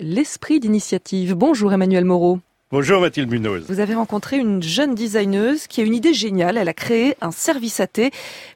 L'esprit d'initiative. Bonjour Emmanuel Moreau. Bonjour Mathilde Munoz. Vous avez rencontré une jeune designeuse qui a une idée géniale. Elle a créé un service à thé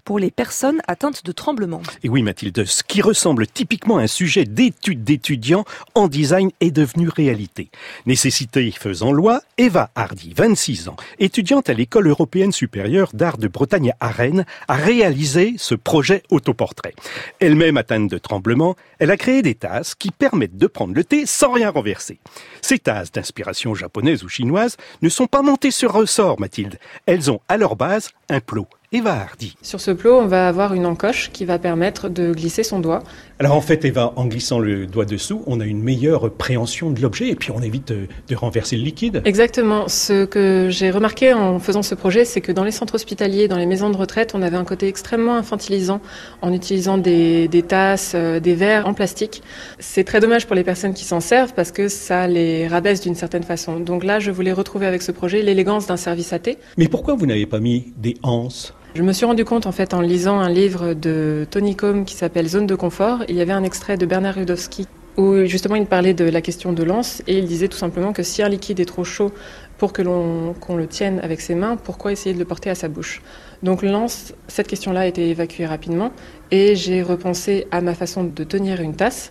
pour les personnes atteintes de tremblements. Et oui Mathilde, ce qui ressemble typiquement à un sujet d'étude d'étudiants en design est devenu réalité. Nécessité faisant loi, Eva Hardy, 26 ans, étudiante à l'école européenne supérieure d'art de Bretagne à Rennes, a réalisé ce projet autoportrait. Elle-même atteinte de tremblements, elle a créé des tasses qui permettent de prendre le thé sans rien renverser. Ces tasses d'inspiration japonaise ou chinoises ne sont pas montées sur ressort, Mathilde. Elles ont à leur base un plot. Eva Hardy. Sur ce plot, on va avoir une encoche qui va permettre de glisser son doigt. Alors en fait, Eva, en glissant le doigt dessous, on a une meilleure préhension de l'objet et puis on évite de, renverser le liquide. Exactement. Ce que j'ai remarqué en faisant ce projet, c'est que dans les centres hospitaliers, dans les maisons de retraite, on avait un côté extrêmement infantilisant en utilisant des, des tasses, euh, des verres en plastique. C'est très dommage pour les personnes qui s'en servent parce que ça les rabaisse d'une certaine façon. Donc là, je voulais retrouver avec ce projet l'élégance d'un service à thé. Mais pourquoi vous n'avez pas mis des anses je me suis rendu compte en fait en lisant un livre de Tony Combe qui s'appelle Zone de confort. Il y avait un extrait de Bernard Rudowski où justement il parlait de la question de l'anse et il disait tout simplement que si un liquide est trop chaud pour que l'on qu'on le tienne avec ses mains, pourquoi essayer de le porter à sa bouche? Donc l'anse, cette question-là a été évacuée rapidement et j'ai repensé à ma façon de tenir une tasse.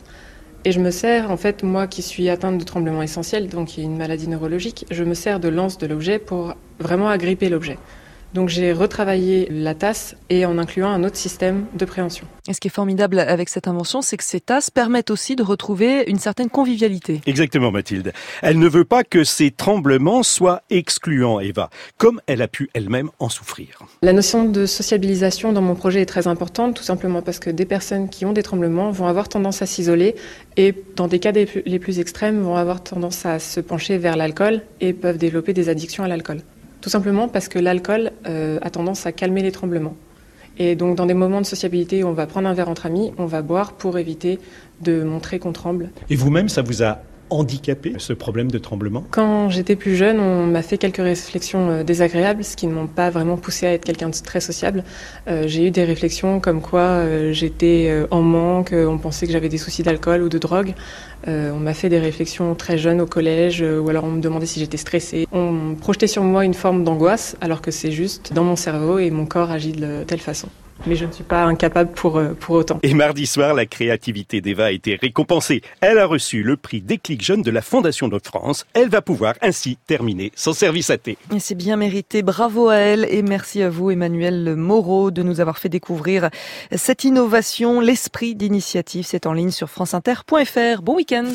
Et je me sers, en fait, moi qui suis atteinte de tremblement essentiel, donc une maladie neurologique, je me sers de l'anse de l'objet pour vraiment agripper l'objet. Donc j'ai retravaillé la tasse et en incluant un autre système de préhension. Et ce qui est formidable avec cette invention, c'est que ces tasses permettent aussi de retrouver une certaine convivialité. Exactement Mathilde. Elle ne veut pas que ces tremblements soient excluants, Eva, comme elle a pu elle-même en souffrir. La notion de sociabilisation dans mon projet est très importante, tout simplement parce que des personnes qui ont des tremblements vont avoir tendance à s'isoler et dans des cas les plus extrêmes vont avoir tendance à se pencher vers l'alcool et peuvent développer des addictions à l'alcool. Tout simplement parce que l'alcool euh, a tendance à calmer les tremblements. Et donc dans des moments de sociabilité où on va prendre un verre entre amis, on va boire pour éviter de montrer qu'on tremble. Et vous-même, ça vous a handicapé ce problème de tremblement Quand j'étais plus jeune, on m'a fait quelques réflexions euh, désagréables, ce qui ne m'ont pas vraiment poussé à être quelqu'un de très sociable. Euh, j'ai eu des réflexions comme quoi euh, j'étais en manque, on pensait que j'avais des soucis d'alcool ou de drogue. on m'a fait des réflexions très jeunes au collège, ou alors on me demandait si j'étais stressée. On projetait sur moi une forme d'angoisse, alors que c'est juste dans mon cerveau et mon corps agit de telle façon mais je ne suis pas incapable pour, euh, pour autant. Et mardi soir, la créativité d'Eva a été récompensée. Elle a reçu le prix Déclic Jeune de la Fondation de France. Elle va pouvoir ainsi terminer son service à thé. C'est bien mérité. Bravo à elle et merci à vous, Emmanuel Moreau, de nous avoir fait découvrir cette innovation, l'esprit d'initiative. C'est en ligne sur franceinter.fr. Bon week-end.